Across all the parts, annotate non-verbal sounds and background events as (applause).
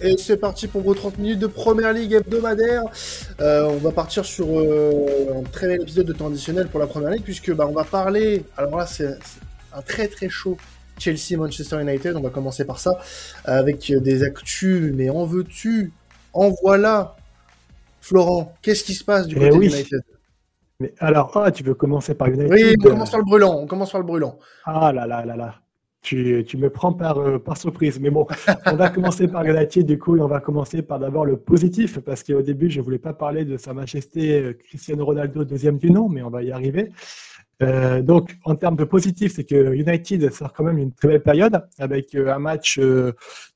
Et c'est parti pour vos 30 minutes de première ligue hebdomadaire. Euh, on va partir sur euh, un très bel épisode de temps additionnel pour la première ligue, puisque bah, on va parler. Alors là, c'est un très très chaud Chelsea Manchester United. On va commencer par ça, avec des actus. Mais en veux-tu? En voilà Florent, qu'est-ce qui se passe du eh côté United mais alors, ah, tu veux commencer par United? Oui, on commence par le brûlant. On commence par le brûlant. Ah là là là là. Tu, me prends par, euh, par surprise. Mais bon, on va commencer par United du coup et on va commencer par d'abord le positif parce qu'au début, je ne voulais pas parler de sa majesté euh, Cristiano Ronaldo, deuxième du nom, mais on va y arriver. Euh, donc, en termes de positif, c'est que United sort quand même une très belle période avec un match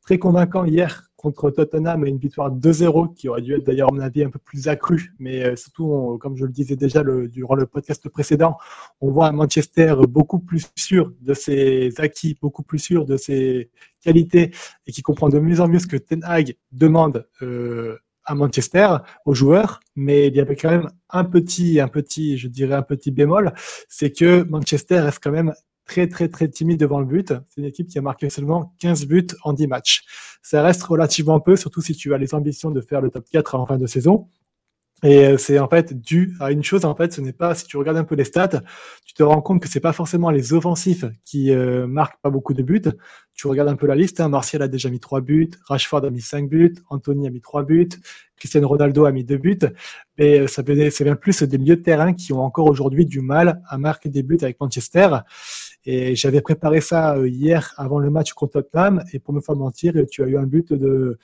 très convaincant hier contre Tottenham et une victoire 2-0 qui aurait dû être d'ailleurs, à mon avis, un peu plus accrue. Mais euh, surtout, comme je le disais déjà durant le podcast précédent, on voit un Manchester beaucoup plus sûr de ses acquis, beaucoup plus sûr de ses qualités et qui comprend de mieux en mieux ce que Ten Hag demande euh, à Manchester, aux joueurs. Mais il y avait quand même un petit, un petit, je dirais un petit bémol, c'est que Manchester reste quand même très très très timide devant le but. C'est une équipe qui a marqué seulement 15 buts en 10 matchs. Ça reste relativement peu, surtout si tu as les ambitions de faire le top 4 en fin de saison. Et euh, c'est en fait dû à une chose, en fait, ce n'est pas, si tu regardes un peu les stats, tu te rends compte que c'est pas forcément les offensifs qui euh, marquent pas beaucoup de buts. Tu regardes un peu la liste, hein, Martial a déjà mis 3 buts, Rashford a mis 5 buts, Anthony a mis 3 buts, Cristiano Ronaldo a mis 2 buts, mais euh, ça ça vient plus des milieux de terrain qui ont encore aujourd'hui du mal à marquer des buts avec Manchester. Et j'avais préparé ça hier avant le match contre Tottenham, et pour me faire mentir, tu as eu un but de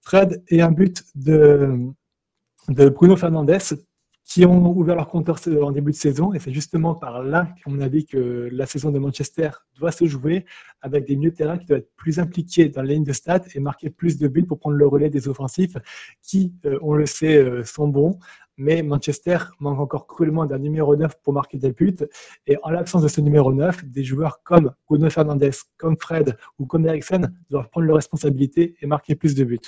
Fred et un but de de Bruno Fernandez qui ont ouvert leur compteur en début de saison. Et c'est justement par là qu'on a dit que la saison de Manchester doit se jouer avec des milieux de terrain qui doivent être plus impliqués dans la ligne de stats et marquer plus de buts pour prendre le relais des offensifs qui, euh, on le sait, euh, sont bons. Mais Manchester manque encore cruellement d'un numéro 9 pour marquer des buts. Et en l'absence de ce numéro 9, des joueurs comme Bruno Fernandez, comme Fred ou comme Eriksen doivent prendre leurs responsabilités et marquer plus de buts.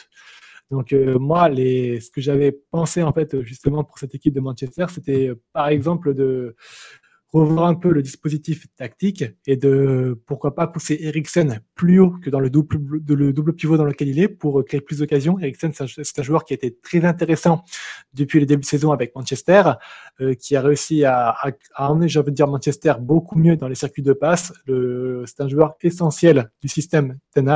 Donc euh, moi, ce que j'avais pensé en fait justement pour cette équipe de Manchester, c'était euh, par exemple de revoir un peu le dispositif tactique et de pourquoi pas pousser Eriksen plus haut que dans le double, le double pivot dans lequel il est pour créer plus d'occasions. Eriksen, c'est un, joueur qui a été très intéressant depuis le début de saison avec Manchester, euh, qui a réussi à, à, à emmener, j'ai envie de dire, Manchester beaucoup mieux dans les circuits de passe. C'est un joueur essentiel du système Ten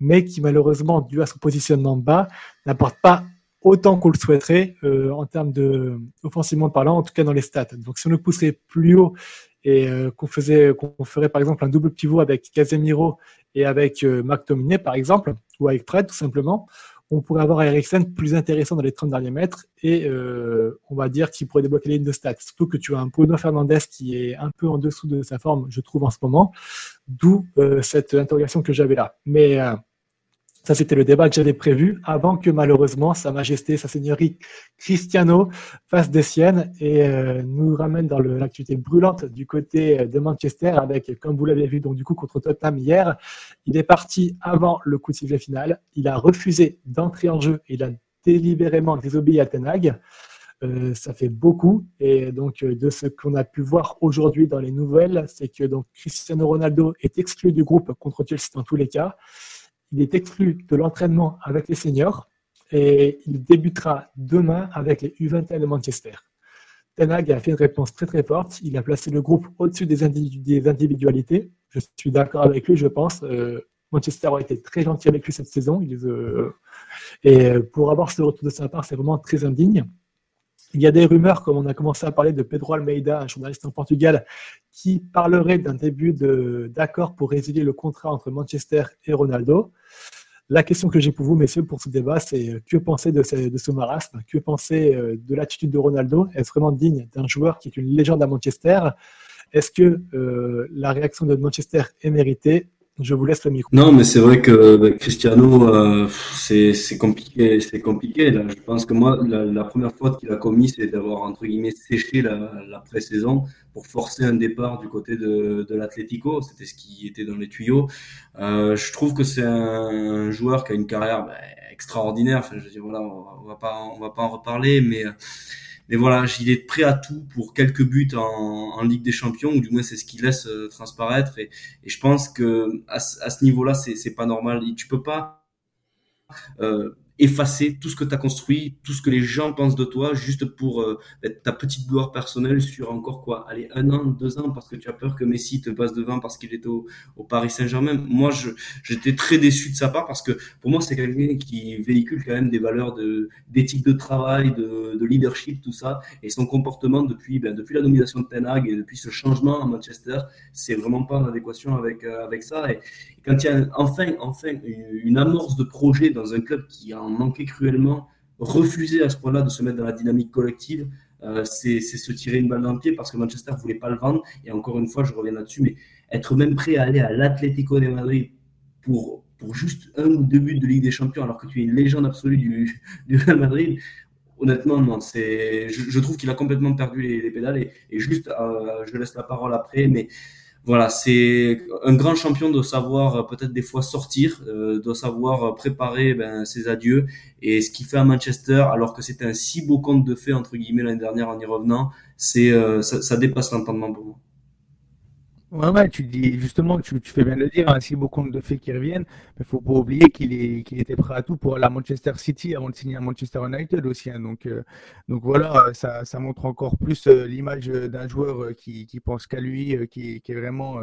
mais qui malheureusement, dû à son positionnement bas, n'apporte pas autant qu'on le souhaiterait euh, en termes de offensivement parlant, en tout cas dans les stats. Donc si on le pousserait plus haut et euh, qu'on faisait qu'on ferait par exemple un double pivot avec Casemiro et avec euh, McTominay par exemple ou avec Fred tout simplement, on pourrait avoir Eriksen plus intéressant dans les 30 derniers mètres et euh, on va dire qu'il pourrait débloquer les lignes de stats. Surtout que tu as un Bruno Fernandez qui est un peu en dessous de sa forme, je trouve en ce moment, d'où cette interrogation que j'avais là. Mais ça, c'était le débat que j'avais prévu avant que malheureusement Sa Majesté, Sa Seigneurie Cristiano fasse des siennes et euh, nous ramène dans l'activité brûlante du côté euh, de Manchester avec, comme vous l'avez vu, donc du coup contre Tottenham hier. Il est parti avant le coup de sifflet final. Il a refusé d'entrer en jeu. Il a délibérément désobéi à Tenag. Euh, ça fait beaucoup. Et donc, de ce qu'on a pu voir aujourd'hui dans les nouvelles, c'est que donc Cristiano Ronaldo est exclu du groupe contre Chelsea dans tous les cas il est exclu de l'entraînement avec les seniors et il débutera demain avec les U21 de Manchester. Tenag a fait une réponse très très forte. Il a placé le groupe au-dessus des, individualités. Je suis d'accord avec lui, je pense. Euh, Manchester a été très gentil avec lui cette saison. Euh, et pour avoir ce retour de sa part, c'est vraiment très indigne. Il y a des rumeurs, comme on a commencé à parler de Pedro Almeida, un journaliste en Portugal, qui parlerait d'un début d'accord pour résilier le contrat entre Manchester et Ronaldo. La question que j'ai pour vous, messieurs, pour ce débat, c'est euh, que penser de ce, de ce marasme? Que penser euh, de l'attitude de Ronaldo? Est-ce vraiment digne d'un joueur qui est une légende à Manchester? Est-ce que euh, la réaction de Manchester est méritée? Je vous laisse le micro. Non, mais c'est vrai que bah, Cristiano, euh, c'est compliqué, c'est compliqué. Je pense que moi, la, première faute qu'il a commis, c'est d'avoir entre guillemets séché la, la pré-saison pour forcer un départ du côté de, de l'Atlético. C'était ce qui était dans les tuyaux. Euh, je trouve que c'est un, joueur qui a une carrière bah, extraordinaire. Je dire, voilà, on va pas, va pas en reparler, mais mais voilà, il est prêt à tout pour quelques buts en, Ligue des Champions, ou du moins c'est ce qu'il laisse euh, transparaître. Et, je pense que à, ce niveau-là, c'est pas normal. Et tu peux pas effacer tout ce que tu as construit, tout ce que les gens pensent de toi, juste pour euh, ta petite gloire personnelle sur encore quoi Allez, un an, deux ans, parce que tu as peur que Messi te passe devant parce qu'il est au, Paris Saint-Germain. Moi, j'étais très déçu de sa part parce que pour moi, c'est quelqu'un qui véhicule quand même des valeurs d'éthique de, travail, de, de, leadership, tout ça. Et son comportement depuis, ben, depuis la domination de Ten Hag et depuis ce changement à Manchester, c'est vraiment pas en adéquation avec, euh, avec ça. Et, quand il y a enfin, enfin une amorce de projet dans un club qui en manquait cruellement, refuser à ce point-là de se mettre dans la dynamique collective, euh, c'est se tirer une balle dans le pied parce que Manchester ne voulait pas le vendre. Et encore une fois, je reviens là-dessus, mais être même prêt à aller à l'Atlético de Madrid pour, pour juste un ou deux buts de Ligue des Champions alors que tu es une légende absolue du, (laughs) du Real Madrid, honnêtement, non. Je, je trouve qu'il a complètement perdu les, pédales et, juste, euh, je laisse la parole après, mais voilà, c'est un grand champion doit savoir euh, peut-être des fois sortir, euh, doit savoir euh, préparer ben, ses adieux. Et ce qu'il fait à Manchester, alors que c'était un si beau conte de fait entre guillemets l'année dernière en y revenant, c'est ça, ça, dépasse l'entendement pour moi. Ouais, tu dis justement, tu, fais bien de le dire, ainsi beaucoup de faits qui reviennent, mais faut pas oublier qu'il est, qu'il était prêt à tout pour la Manchester City avant de signer à Manchester United aussi. Hein. donc, euh, donc voilà, ça, ça montre encore plus euh, l'image d'un joueur euh, qui, qui pense qu'à lui, qui, qui est vraiment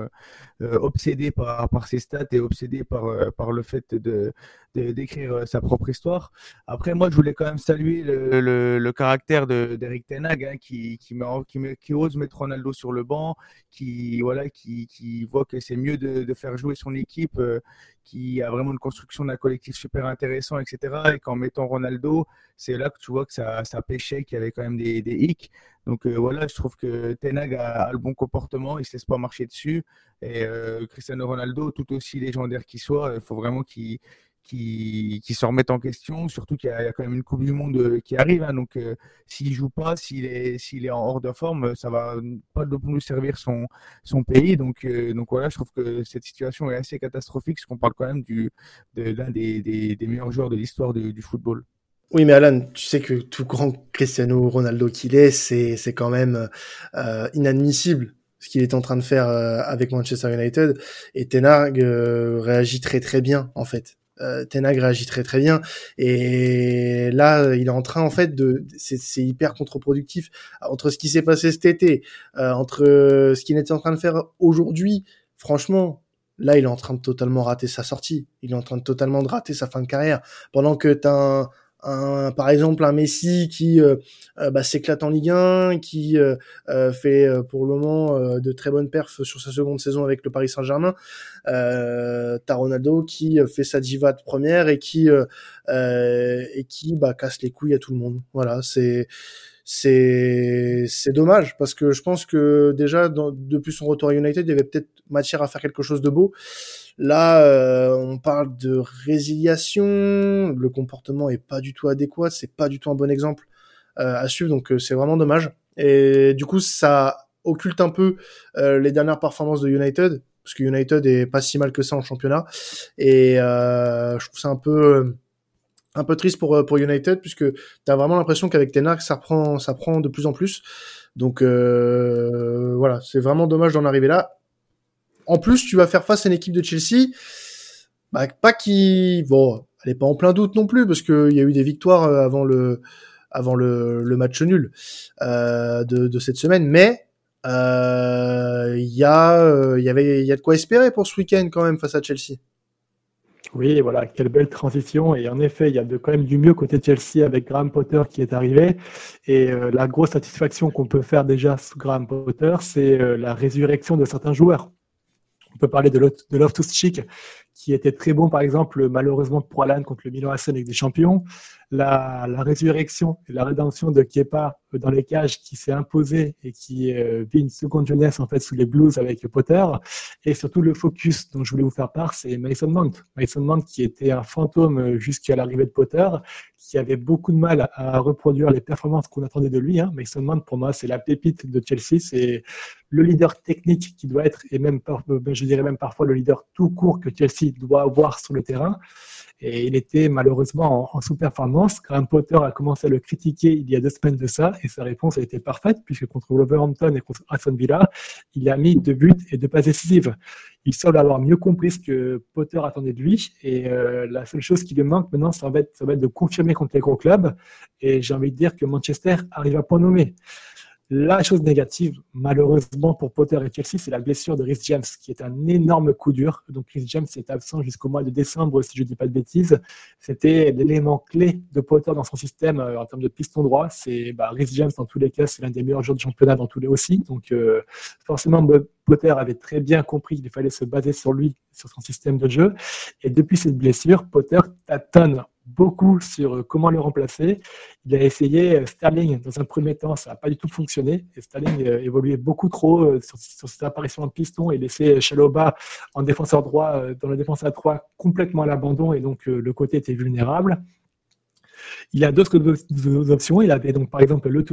obsédé par, par ses stats et obsédé par, par le fait de, d'écrire sa propre histoire. Après, moi, je voulais quand même saluer le, le, caractère d'Eric Tenag, hein, qui, qui, qui, qui, ose mettre Ronaldo sur le banc, qui voilà, qui, qui voit que c'est mieux de, faire jouer son équipe, euh, qui a vraiment une construction d'un collectif super intéressant, etc. Et qu'en mettant Ronaldo, c'est là que tu vois que ça, ça pêchait, qu'il y avait quand même des, des hicks. Donc euh, voilà, je trouve que Tenag a, le bon comportement, il se laisse pas marcher dessus. Et euh, Cristiano Ronaldo, tout aussi légendaire qu'il soit, il faut vraiment qu'il qui, qui se remettent en question, surtout qu'il y, a quand même une Coupe du Monde euh, qui arrive. Hein, donc, euh, s'il joue pas, s'il est, s'il est en hors de forme, ça va pas plus servir son, son pays. Donc, euh, donc voilà, je trouve que cette situation est assez catastrophique, parce qu'on parle quand même du, l'un des, des, des, meilleurs joueurs de l'histoire du, football. Oui, mais Alan, tu sais que tout grand Cristiano Ronaldo qu'il est, c'est, c'est quand même euh, inadmissible ce qu'il est en train de faire avec Manchester United. Et Tenag réagit très très bien, en fait euh, Tenag réagit très très bien. Et là il est en train en fait de c'est hyper contre-productif. Entre ce qui s'est passé cet été euh, entre ce qu'il était en train de faire aujourd'hui franchement là il est en train de totalement rater sa sortie. Il est en train de totalement de rater sa fin de carrière. Pendant que t'as un un, par exemple un Messi qui euh, euh, bah, s'éclate en Ligue 1, qui euh, fait pour le moment de très bonnes perfs sur sa seconde saison avec le Paris Saint-Germain. Euh, qui fait sa diva de première et qui et qui bah, casse les couilles à tout le monde. Voilà, c'est c'est c'est dommage parce que je pense que déjà depuis son retour à United, il y avait peut-être matière à faire quelque chose de beau. Là, euh, on parle de résiliation, le comportement est pas du tout adéquat, c'est pas du tout un bon exemple euh, à suivre, donc euh, c'est vraiment dommage. Et du coup, ça occulte un peu les dernières performances de United, parce que United est pas si mal que ça en championnat, et je trouve ça un peu un peu triste pour pour United, puisque tu as vraiment l'impression qu'avec Tenag, ça prend ça prend de plus en plus. Donc voilà, c'est vraiment dommage d'en arriver là en plus, tu vas faire face à une équipe de Chelsea, bah, pas qui, bon, elle est pas en plein doute non plus parce qu'il y a eu des victoires euh, avant le, avant le, match nul euh, de, cette semaine, mais euh, y a, y avait, il y a de quoi espérer pour ce week-end quand même face à Chelsea. Oui, voilà, quelle belle transition. Et en effet, il y a de, quand même du mieux côté Chelsea avec Graham Potter qui est arrivé. Et la grosse satisfaction qu'on peut faire déjà sous Graham Potter, c'est la résurrection de certains joueurs. On peut parler de Loftus Cheek, qui était très bon, par exemple, malheureusement pour Alan contre le Milan AC avec des champions. La, résurrection et la rédemption de Kepa dans les cages qui s'est imposé et qui euh, vit une seconde jeunesse en fait sous les Blues avec Potter. Et surtout le focus dont je voulais vous faire part, c'est Mason Mount. Mason Mount qui était un fantôme jusqu'à l'arrivée de Potter, qui avait beaucoup de mal à reproduire les performances qu'on attendait de lui. Hein. Mason Mount, pour moi, c'est la pépite de Chelsea. C'est le leader technique qui doit être, et même, je dirais même parfois le leader tout court que Chelsea doit avoir sur le terrain. Et il était malheureusement en, sous-performance. Graham Potter a commencé à le critiquer il y a deux semaines de ça, et sa réponse a été parfaite, puisque contre Wolverhampton et contre Aston Villa, il a mis deux buts et deux passes décisives. Il semble avoir mieux compris ce que Potter attendait de lui, et euh, la seule chose qui lui manque maintenant, ça va, être, ça va être de confirmer contre les gros clubs, et j'ai envie de dire que Manchester arrive à point nommé. La chose négative, malheureusement pour Potter et Chelsea, c'est la blessure de Rhys James, qui est un énorme coup dur. Donc Rhys James est absent jusqu'au mois de décembre, si je ne dis pas de bêtises. C'était l'élément clé de Potter dans son système euh, en termes de piston droit. C'est bah, Rhys James, dans tous les cas, c'est l'un des meilleurs joueurs du championnat dans tous les aussi. Donc euh, forcément, Potter avait très bien compris qu'il fallait se baser sur lui, sur son système de jeu. Et depuis cette blessure, Potter tâtonne beaucoup sur euh, comment le remplacer. Il a essayé euh, Sterling dans un premier temps, ça n'a pas du tout fonctionné. Et Sterling euh, évoluait beaucoup trop sur, sur, cette apparition en piston et laissait Chaloba en défenseur droit, dans la défense à 3, complètement à l'abandon et donc le côté était vulnérable. Il a d'autres options. Il avait donc par exemple le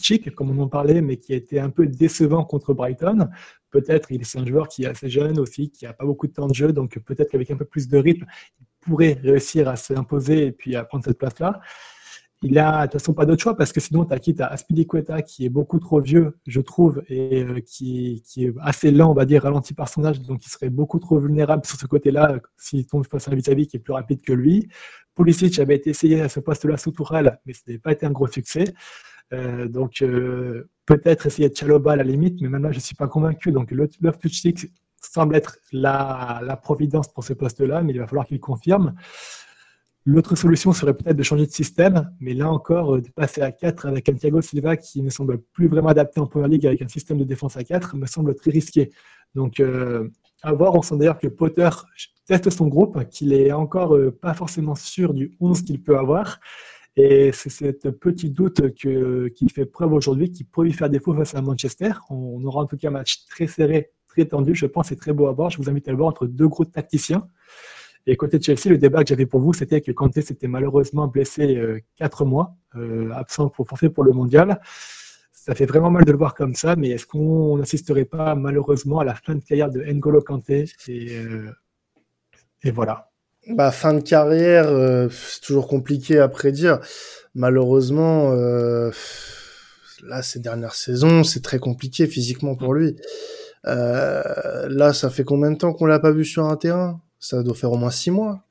Chick, comme on en parlait, mais qui a été un peu décevant contre Brighton. Peut-être il est un joueur qui est assez jeune aussi, qui n'a pas beaucoup de temps de jeu, donc peut-être qu'avec un peu plus de rythme, pourrait réussir à s'imposer et puis à prendre cette place-là. Il a de toute façon pas d'autre choix parce que sinon, tu as quitte à Aspilicueta qui est beaucoup trop vieux, je trouve, et euh, qui, qui, est assez lent, on va dire, ralenti par son âge, donc il serait beaucoup trop vulnérable sur ce côté-là s'il tombe face à un vis-à-vis qui est plus rapide que lui. Pulisic avait été essayé à ce poste-là sous Tourelle, mais ce n'avait pas été un gros succès. Euh, donc euh, peut-être essayer de Chaloba à la limite, mais maintenant je ne suis pas convaincu. Donc to semble être la, providence pour ce poste-là, mais il va falloir qu'il confirme. L'autre solution serait peut-être de changer de système, mais là encore, euh, de passer à 4 avec un Thiago Silva qui ne semble plus vraiment adapté en Premier League avec un système de défense à 4 me semble très risqué. Donc, euh, à voir. On sent d'ailleurs que Potter teste son groupe, qu'il est encore euh, pas forcément sûr du 11 qu'il peut avoir. Et c'est cette petit doute qu'il fait preuve aujourd'hui qui pourrait lui faire défaut face à Manchester. On aura en tout cas un match très serré très tendu, je pense, c'est très beau à voir. Je vous invite à le voir entre deux gros tacticiens. Et côté de Chelsea, le débat que j'avais pour vous, c'était que Kanté s'était malheureusement blessé euh, quatre mois, euh, absent pour forfait pour le mondial. Ça fait vraiment mal de le voir comme ça, mais est-ce qu'on n'assisterait pas malheureusement à la fin de carrière de N'Golo Kanté? Et, euh, et voilà. Bah, fin de carrière, c'est toujours compliqué à prédire. Malheureusement, là, ces dernières saisons, c'est très compliqué physiquement pour lui. Euh, là, ça fait combien de temps qu'on l'a pas vu sur un terrain? Ça doit faire au moins six mois.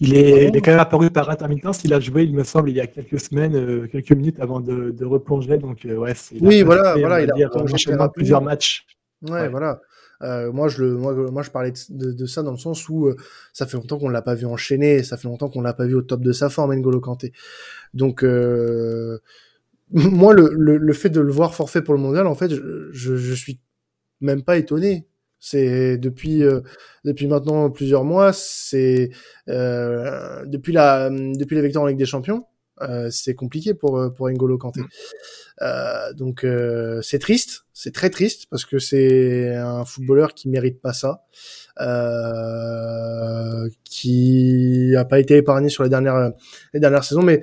Il est, il est, quand même apparu par intermittence. Il a joué, il me semble, il y a quelques semaines, euh, quelques minutes avant de, de replonger. Donc, euh, ouais, oui, voilà, voilà, il a enchaîné plusieurs matchs. Ouais, voilà. Euh, moi, je le, moi, moi, je parlais de, de, ça dans le sens où ça fait longtemps qu'on l'a pas vu enchaîner, ça fait longtemps qu'on l'a pas vu au top de sa forme, N'Golo Kanté. Donc, (laughs) moi, le, le, le, fait de le voir forfait pour le mondial, en fait, je, je, je suis même pas étonné. C'est depuis euh, depuis maintenant plusieurs mois, c'est euh, depuis la depuis les victoires en Ligue des Champions, euh, c'est compliqué pour pour N'Golo Kanté. Mm. Euh, donc euh, c'est triste, c'est très triste parce que c'est un footballeur qui mérite pas ça, qui a pas été épargné sur les dernières les dernières saisons, mais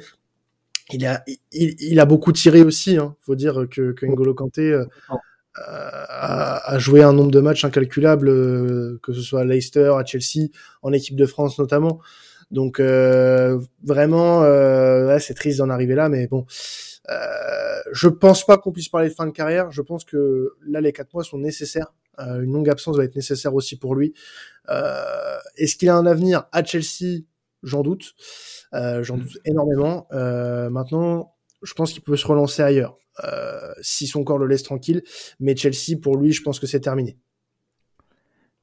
il a il, il a beaucoup tiré aussi. Hein. Faut dire que, que N'Golo Kanté à, jouer un nombre de matchs incalculable, euh, que ce soit à Leicester, à Chelsea, en équipe de France notamment. Donc euh, vraiment, euh, c'est triste d'en arriver là, mais bon, euh, je pense pas qu'on puisse parler de fin de carrière. Je pense que là, les quatre mois sont nécessaires. Euh, une longue absence va être nécessaire aussi pour lui. Est-ce qu'il a un avenir à Chelsea? J'en doute. J'en doute énormément. maintenant, je pense qu'il peut se relancer ailleurs. Euh, si son corps le laisse tranquille. Mais Chelsea, pour lui, je pense que c'est terminé.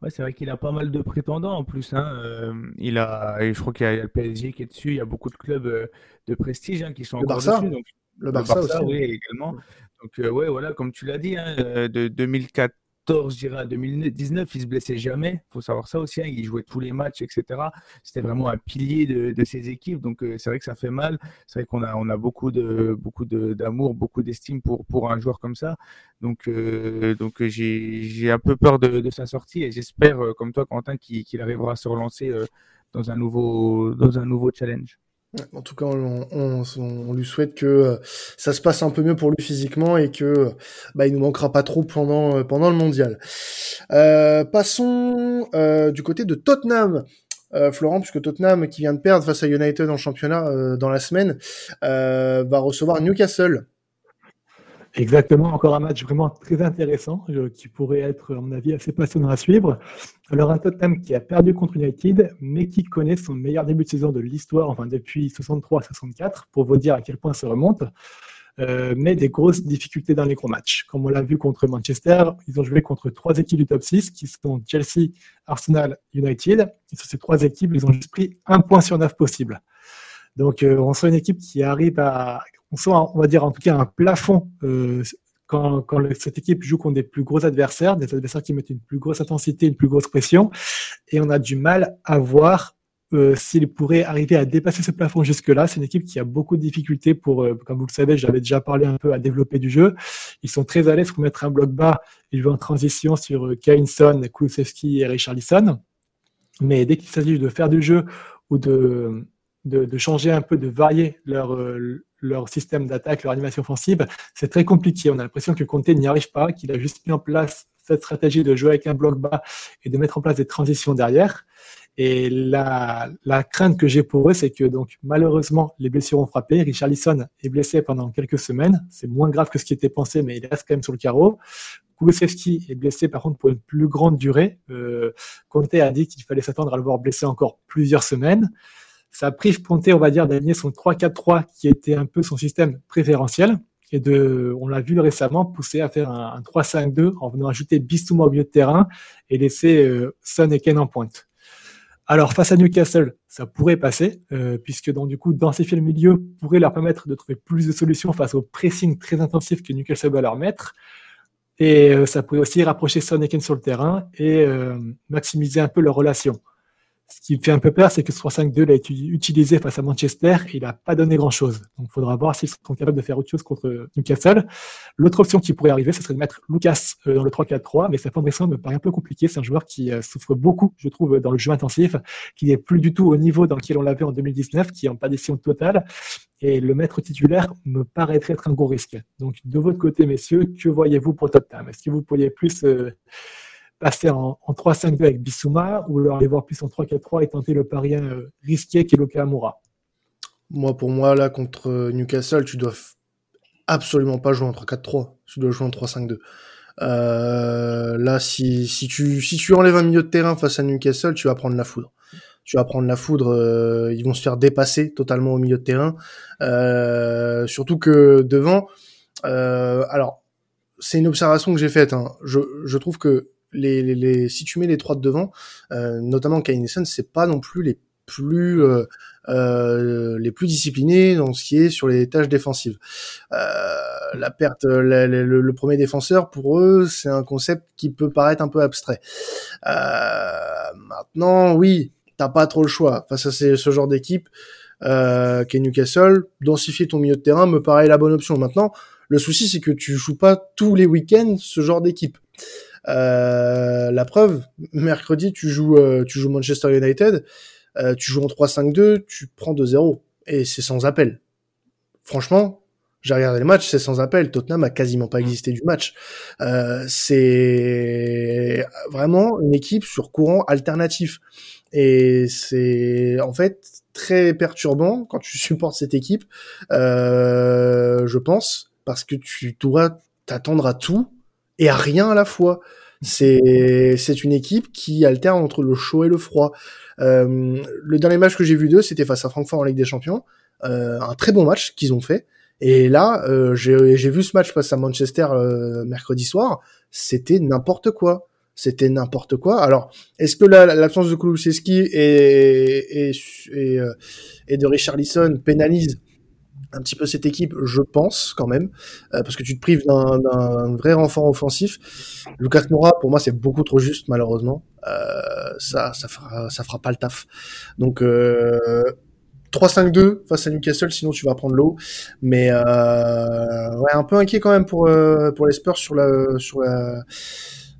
Ouais, c'est vrai qu'il a pas mal de prétendants en plus. Hein. Euh, il a, je crois qu'il y a le PSG qui est dessus. Il y a beaucoup de clubs euh, de prestige hein, qui sont le encore Barça. dessus. le Barça, aussi. Oui, également. Donc, ouais, voilà, comme tu l'as dit, hein, de 2004 je dirais, à 2019, il se blessait jamais. Il faut savoir ça aussi. Hein. il jouait tous les matchs, etc. C'était vraiment un pilier de, ses équipes. Donc, euh, c'est vrai que ça fait mal. C'est vrai qu'on a, on a beaucoup d'amour, beaucoup d'estime pour, un joueur comme ça. Donc, euh, donc j'ai un peu peur de, sa sortie et j'espère, euh, comme toi, Quentin, qu'il arrivera à se relancer dans un nouveau, dans un nouveau challenge. En tout cas, on, lui souhaite que euh, ça se passe un peu mieux pour lui physiquement et que bah, il nous manquera pas trop pendant euh, pendant le mondial. Euh, passons euh, du côté de Tottenham. Florent, puisque Tottenham, qui vient de perdre face à United en championnat dans la semaine, va recevoir Newcastle. Exactement, encore un match vraiment très intéressant qui pourrait être, à mon avis, assez passionnant à suivre. Alors, un Tottenham qui a perdu contre United, mais qui connaît son meilleur début de saison de l'histoire, enfin depuis 63-64, pour vous dire à quel point ça remonte. Euh, mais des grosses difficultés dans les gros matchs. Comme on l'a vu contre Manchester, ils ont joué contre trois équipes du top 6 qui sont Chelsea, Arsenal, United. Sur ces trois équipes, ils ont juste pris un point sur neuf possible. Donc, euh, on sent une équipe qui arrive à, on sent, on va dire en tout cas un plafond euh, quand, quand cette équipe joue contre des plus gros adversaires, des adversaires qui mettent une plus grosse intensité, une plus grosse pression, et on a du mal à voir euh, s'il pourrait arriver à dépasser ce plafond jusque-là. C'est une équipe qui a beaucoup de difficultés pour, euh, comme vous le savez, j'avais déjà parlé un peu à développer du jeu. Ils sont très à l'aise pour mettre un bloc bas. Ils jouent en transition sur euh, Kainson, Kulusevski et Richarlison. Mais dès qu'il s'agit de faire du jeu ou de, de, de, changer un peu, de varier leur, euh, leur système d'attaque, leur animation offensive, c'est très compliqué. On a l'impression que Conte n'y arrive pas, qu'il a juste mis en place cette stratégie de jouer avec un bloc bas et de mettre en place des transitions derrière. Et la, la crainte que j'ai pour eux, c'est que donc malheureusement les blessures ont frappé. Richarlison est blessé pendant quelques semaines. C'est moins grave que ce qui était pensé, mais il reste quand même sur le carreau. Kulusevski est blessé par contre pour une plus grande durée. Euh, Conte a dit qu'il fallait s'attendre à le voir blessé encore plusieurs semaines. Ça prive Conte, on va dire, d'aligner son 3-4-3 qui était un peu son système préférentiel et de, on l'a vu récemment, pousser à faire un, 3-5-2 en venant ajouter Bissouma au milieu de terrain et laisser euh, Son et Ken en pointe. Alors face à Newcastle, ça pourrait passer, euh, puisque donc du coup densifier le milieu pourrait leur permettre de trouver plus de solutions face au pressing très intensif que Newcastle va leur mettre. Et euh, ça pourrait aussi rapprocher Son et Ken sur le terrain et maximiser un peu leur relation. Ce qui me fait un peu peur, c'est que ce 3-5-2 l'a été utilisé face à Manchester et il n'a pas donné grand-chose. Donc il faudra voir s'ils sont capables de faire autre chose contre Newcastle. L'autre option qui pourrait arriver, ce serait de mettre Lucas euh, dans le 3-4-3, mais sa formation me paraît un peu compliqué. C'est un joueur qui euh, souffre beaucoup, je trouve, dans le jeu intensif, qui n'est plus du tout au niveau dans lequel on l'avait en 2019, qui est en décision totale. Et le mettre titulaire me paraîtrait être un gros risque. Donc de votre côté, messieurs, que voyez-vous pour Tottenham? Est-ce que vous pourriez plus... Euh, passer en, 3-5-2 avec Bissouma ou alors aller voir plus en 3-4-3 et tenter le pari euh, risqué qui est Lokamura Moi, pour moi, là, contre Newcastle, tu dois absolument pas jouer en 3-4-3. Tu dois jouer en 3-5-2. Euh, là, si, tu, enlèves un milieu de terrain face à Newcastle, tu vas prendre la foudre. Tu vas prendre la foudre, euh, ils vont se faire dépasser totalement au milieu de terrain. surtout que devant, alors c'est une observation que j'ai faite. Hein. Je trouve que les, les, les, si tu mets les trois de devant, euh, notamment Kane c'est pas non plus les plus euh, euh, les plus disciplinés dans ce qui est sur les tâches défensives. Euh, la perte, le, le, premier défenseur pour eux, c'est un concept qui peut paraître un peu abstrait. Euh, maintenant, oui, t'as pas trop le choix face à ce genre d'équipe. Euh, Newcastle, densifier ton milieu de terrain me paraît la bonne option. Maintenant, le souci c'est que tu joues pas tous les week-ends ce genre d'équipe. Euh, la preuve, mercredi, tu joues, euh, tu joues Manchester United, euh, tu joues en 3-5-2, tu prends 2-0 et c'est sans appel. Franchement, j'ai regardé le match, c'est sans appel. Tottenham a quasiment pas existé du match. c'est vraiment une équipe sur courant alternatif. Et c'est en fait très perturbant quand tu (laughs) supportes cette équipe, je pense, parce que tu dois t'attendre à tout et à rien à la fois. C'est une équipe qui alterne entre le chaud et le froid. Euh, le dernier match que j'ai vu d'eux, c'était face à Francfort en Ligue des Champions. Euh, un très bon match qu'ils ont fait. Et là, euh, j'ai vu ce match face à Manchester euh, mercredi soir. C'était n'importe quoi. C'était n'importe quoi. Alors, est-ce que l'absence de Kulusevski et, et, et, euh, et de pénalise un petit peu cette équipe, je pense quand même, euh, parce que tu te prives d'un vrai renfort offensif. Lucas Moura, pour moi, c'est beaucoup trop juste, malheureusement. Euh, ça, ça fera, ça fera pas le taf. Donc euh, 3-5-2 face à Newcastle, sinon tu vas prendre l'eau. Mais euh, ouais, un peu inquiet quand même pour euh, pour les Spurs sur la sur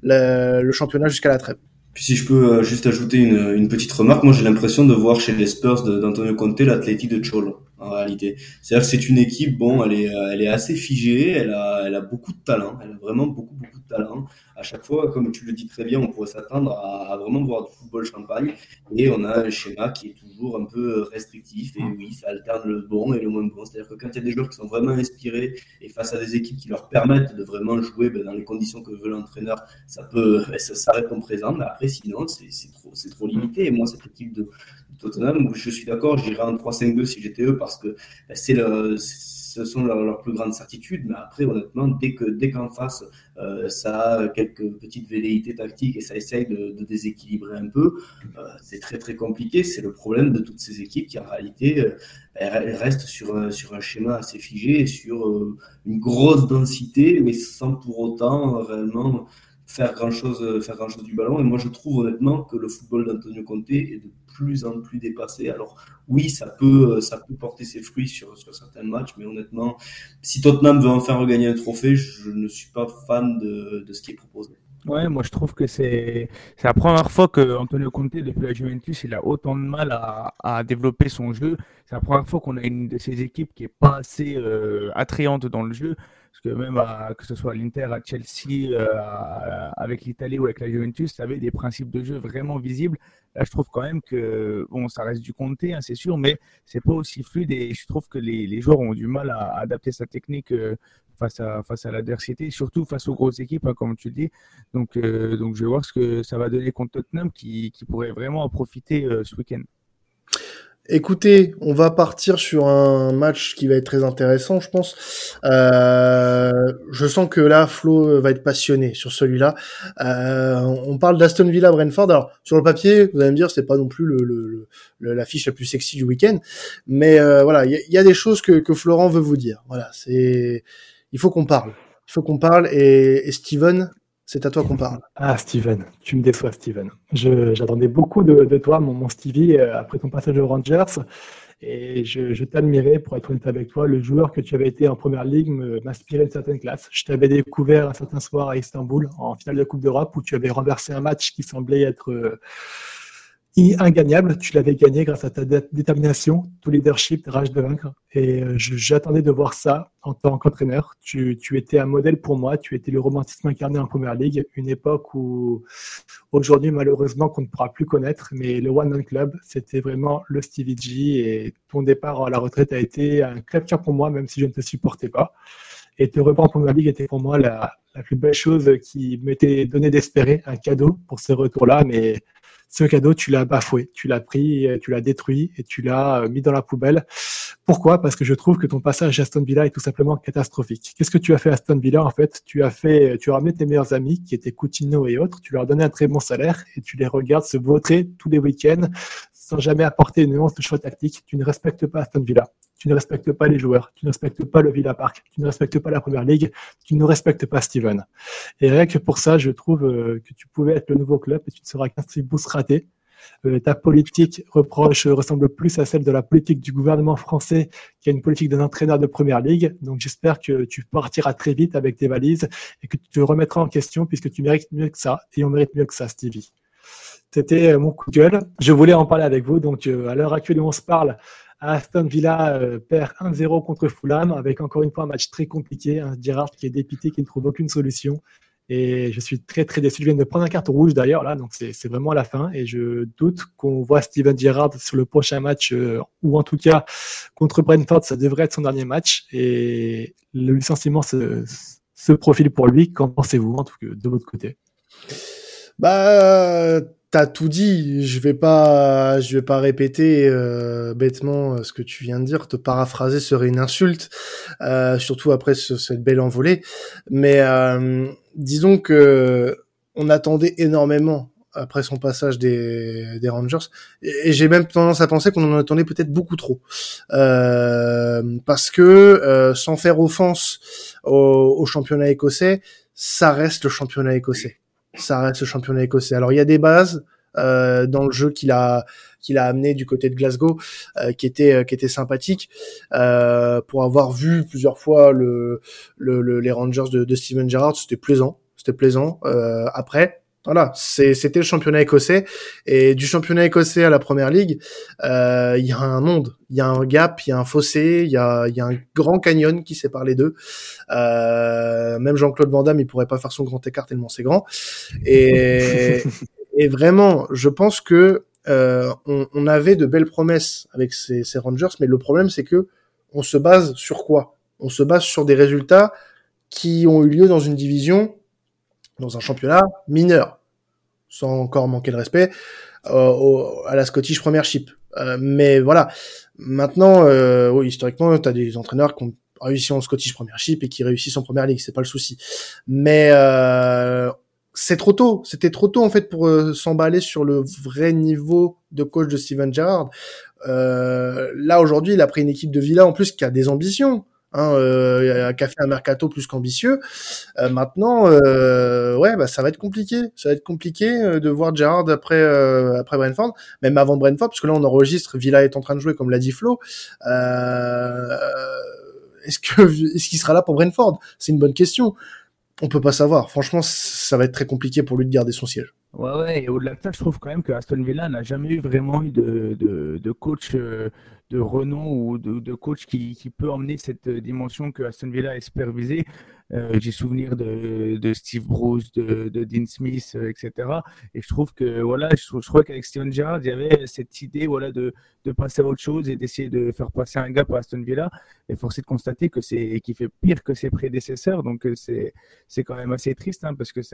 la, le championnat jusqu'à la trêve. Puis si je peux euh, juste ajouter une, une petite remarque, moi j'ai l'impression de voir chez les Spurs d'Antonio Conte l'athlétique de Cholo en réalité. C'est-à-dire que c'est une équipe, bon, elle est, elle est assez figée, elle a, elle a beaucoup de talent, elle a vraiment beaucoup, beaucoup de talent. À chaque fois, comme tu le dis très bien, on pourrait s'attendre à, vraiment voir du football champagne et on a un schéma qui est toujours un peu restrictif et oui, ça alterne le bon et le moins bon. C'est-à-dire que quand il y a des joueurs qui sont vraiment inspirés et face à des équipes qui leur permettent de vraiment jouer ben, dans les conditions que veut l'entraîneur, ça peut, ben, ça, ça répond présent, mais après, sinon, c'est trop, trop limité. Et moi, cette équipe de, Tottenham. Je suis d'accord, j'irais en 3-5-2 si j'étais eux parce que bah, c'est ce sont leurs plus grandes certitudes. Mais après, honnêtement, dès que dès qu'en face, euh, ça a quelques petites velléités tactiques et ça essaye de, déséquilibrer un peu, euh, c'est très très compliqué. C'est le problème de toutes ces équipes qui en réalité euh, elles restent sur, sur un schéma assez figé, sur une grosse densité, mais sans pour autant réellement faire grand chose faire grand chose du ballon et moi je trouve honnêtement que le football d'Antonio Conte est de plus en plus dépassé alors oui ça peut ça peut porter ses fruits sur, sur certains matchs mais honnêtement si Tottenham veut enfin regagner un trophée je ne suis pas fan de, de ce qui est proposé Ouais, moi je trouve que c'est c'est la première fois que Antonio Conte depuis la Juventus il a autant de mal à, à développer son jeu. C'est la première fois qu'on a une de ces équipes qui est pas assez euh, attrayante dans le jeu. Parce que même que ce soit l'Inter, à Chelsea, euh, avec l'Italie ou avec la Juventus, ça avait des principes de jeu vraiment visibles. Là, je trouve quand même que bon, ça reste du compté, hein, c'est sûr, mais c'est pas aussi fluide et je trouve que les, joueurs ont du mal à, adapter sa technique euh, face à face à l'adversité, surtout face aux grosses équipes, hein, comme tu le dis. Donc, euh, donc, je vais voir ce que ça va donner contre Tottenham, qui pourrait vraiment en profiter ce week-end. Écoutez, on va partir sur un match qui va être très intéressant, je pense. Euh, je sens que là, Flo va être passionné sur celui-là. Euh, on parle d'Aston Villa Brentford. Alors sur le papier, vous allez me dire, c'est pas non plus le, le, la fiche la plus sexy du week-end, mais euh, voilà, il y, a des choses que, que Florent veut vous dire. Voilà, c'est, il faut qu'on parle. Il faut qu'on parle. Et, et Steven, c'est à toi qu'on parle. Ah, Steven, tu me déçois, Steven. J'attendais beaucoup de, toi, mon, mon, Stevie, euh, après ton passage aux Rangers. Et je, t'admirais, pour être honnête avec toi, le joueur que tu avais été en première ligue m'inspirait une certaine classe. Je t'avais découvert un certain soir à Istanbul, en finale de Coupe d'Europe, où tu avais renversé un match qui semblait être euh, ingagnable. Tu l'avais gagné grâce à ta détermination, ton leadership, ta rage de vaincre. Et euh, j'attendais de voir ça en tant qu'entraîneur. Tu, étais un modèle pour moi. Tu étais le romantisme incarné en première ligue. Une époque où, aujourd'hui, malheureusement, qu'on ne pourra plus connaître. Mais le One Man Club, c'était vraiment le Stevie G. Et ton départ à la retraite a été un crève-cœur pour moi, même si je ne te supportais pas. Et te reprendre en première ligue était pour moi la, la plus belle chose qui m'était donné d'espérer, un cadeau pour ce retour-là. Mais ce cadeau, tu l'as bafoué, tu l'as pris, tu l'as détruit et tu l'as euh, mis dans la poubelle. Pourquoi? Parce que je trouve que ton passage à Aston Villa est tout simplement catastrophique. Qu'est-ce que tu as fait à Aston Villa? En fait Tu as fait, tu as ramené tes meilleurs amis qui étaient Coutinho et autres, tu leur donnais un très bon salaire et tu les regardes se vautrer tous les week-ends sans jamais apporter une nuance de choix tactique. Tu ne respectes pas Aston Villa tu ne respectes pas les joueurs, tu ne respectes pas le Villa Park, tu ne respectes pas la Première Ligue, tu ne respectes pas Steven. Et rien que pour ça, je trouve euh, que tu pouvais être le nouveau club et tu ne seras qu'un tribus raté. Euh, ta politique reproche ressemble plus à celle de la politique du gouvernement français qui a une politique d'un entraîneur de première ligue. Donc j'espère que tu partiras très vite avec tes valises et que tu te remettras en question puisque tu mérites mieux que ça et on mérite mieux que ça, Stevie. C'était euh, mon coup de gueule. Je voulais en parler avec vous. Donc à l'heure actuelle où on se parle, Aston Villa euh, perd 1-0 contre Fulham avec encore une fois un match très compliqué. Un Gerrard qui est dépité, qui ne trouve aucune solution. Et je suis très très déçu. Je viens de prendre un carte rouge d'ailleurs là, donc c'est vraiment la fin. Et je doute qu'on voit Steven Gerrard sur le prochain match, euh, ou en tout cas contre Brentford, ça devrait être son dernier match. Et le licenciement se, se profile pour lui. Qu'en pensez-vous en tout cas de votre côté? Bah t'as tout dit. Je vais pas, je vais pas répéter euh, bêtement euh, ce que tu viens de dire. Te paraphraser serait une insulte, euh, surtout après cette belle envolée. Mais disons que on attendait énormément après son passage des, des Rangers, et, j'ai même tendance à penser qu'on en attendait peut-être beaucoup trop, parce que sans faire offense au championnat écossais, ça reste le championnat écossais ça reste le championnat écossais. Alors il y a des bases euh, dans le jeu qu'il a qu'il a amené du côté de Glasgow euh, qui était euh, qui était sympathique pour avoir vu plusieurs fois le, le, les Rangers de, de Steven Gerrard c'était plaisant. C'était plaisant après Voilà, c'était le championnat écossais et du championnat écossais à la première ligue, euh, il y a un monde, il y a un gap, il y a un fossé, il y a, y a un grand canyon qui sépare les deux. Euh, même Jean-Claude Van Damme, il pourrait pas faire son grand écart tellement c'est grand. Et, (laughs) et vraiment, je pense que euh, on, on, avait de belles promesses avec ces, ces Rangers, mais le problème c'est que on se base sur quoi? On se base sur des résultats qui ont eu lieu dans une division dans un championnat mineur, sans encore manquer de respect euh, à la Scottish Premiership. Euh, mais voilà, maintenant, euh, historiquement, tu as des entraîneurs qui ont réussi en Scottish Premiership et qui réussissent en Première Ligue, c'est pas le souci. Mais c'est trop tôt, c'était trop tôt en fait pour s'emballer sur le vrai niveau de coach de Steven Gerrard. Là aujourd'hui, il a pris une équipe de Villa en plus qui a des ambitions hein, euh, qui a fait un mercato plus qu'ambitieux. Euh, maintenant, euh, ouais, bah, ça va être compliqué. Ça va être compliqué euh, de voir Gerrard après euh, après Brentford, même avant Brentford, parce que là on enregistre. Villa est en train de jouer, comme l'a dit Flo. est-ce que (laughs) est-ce qu'il sera là pour Brentford? C'est une bonne question. On peut pas savoir. Franchement, ça va être très compliqué pour lui de garder son siège. Ouais, ouais. Et au-delà de ça, je trouve quand même que Aston Villa n'a jamais eu vraiment eu de, de, coach de renom ou de, coach qui, peut emmener cette dimension que Aston Villa espère viser. Euh, j'ai souvenir de, de, Steve Bruce, de, de Dean Smith, euh, etc. Et je trouve que voilà, je, je crois qu'avec Steven Gerrard, il y avait cette idée voilà de, de passer à autre chose et d'essayer de faire passer un gars pour Aston Villa. Et force est de constater que c'est qui fait pire que ses prédécesseurs. Donc euh, c'est quand même assez triste hein, parce que c'est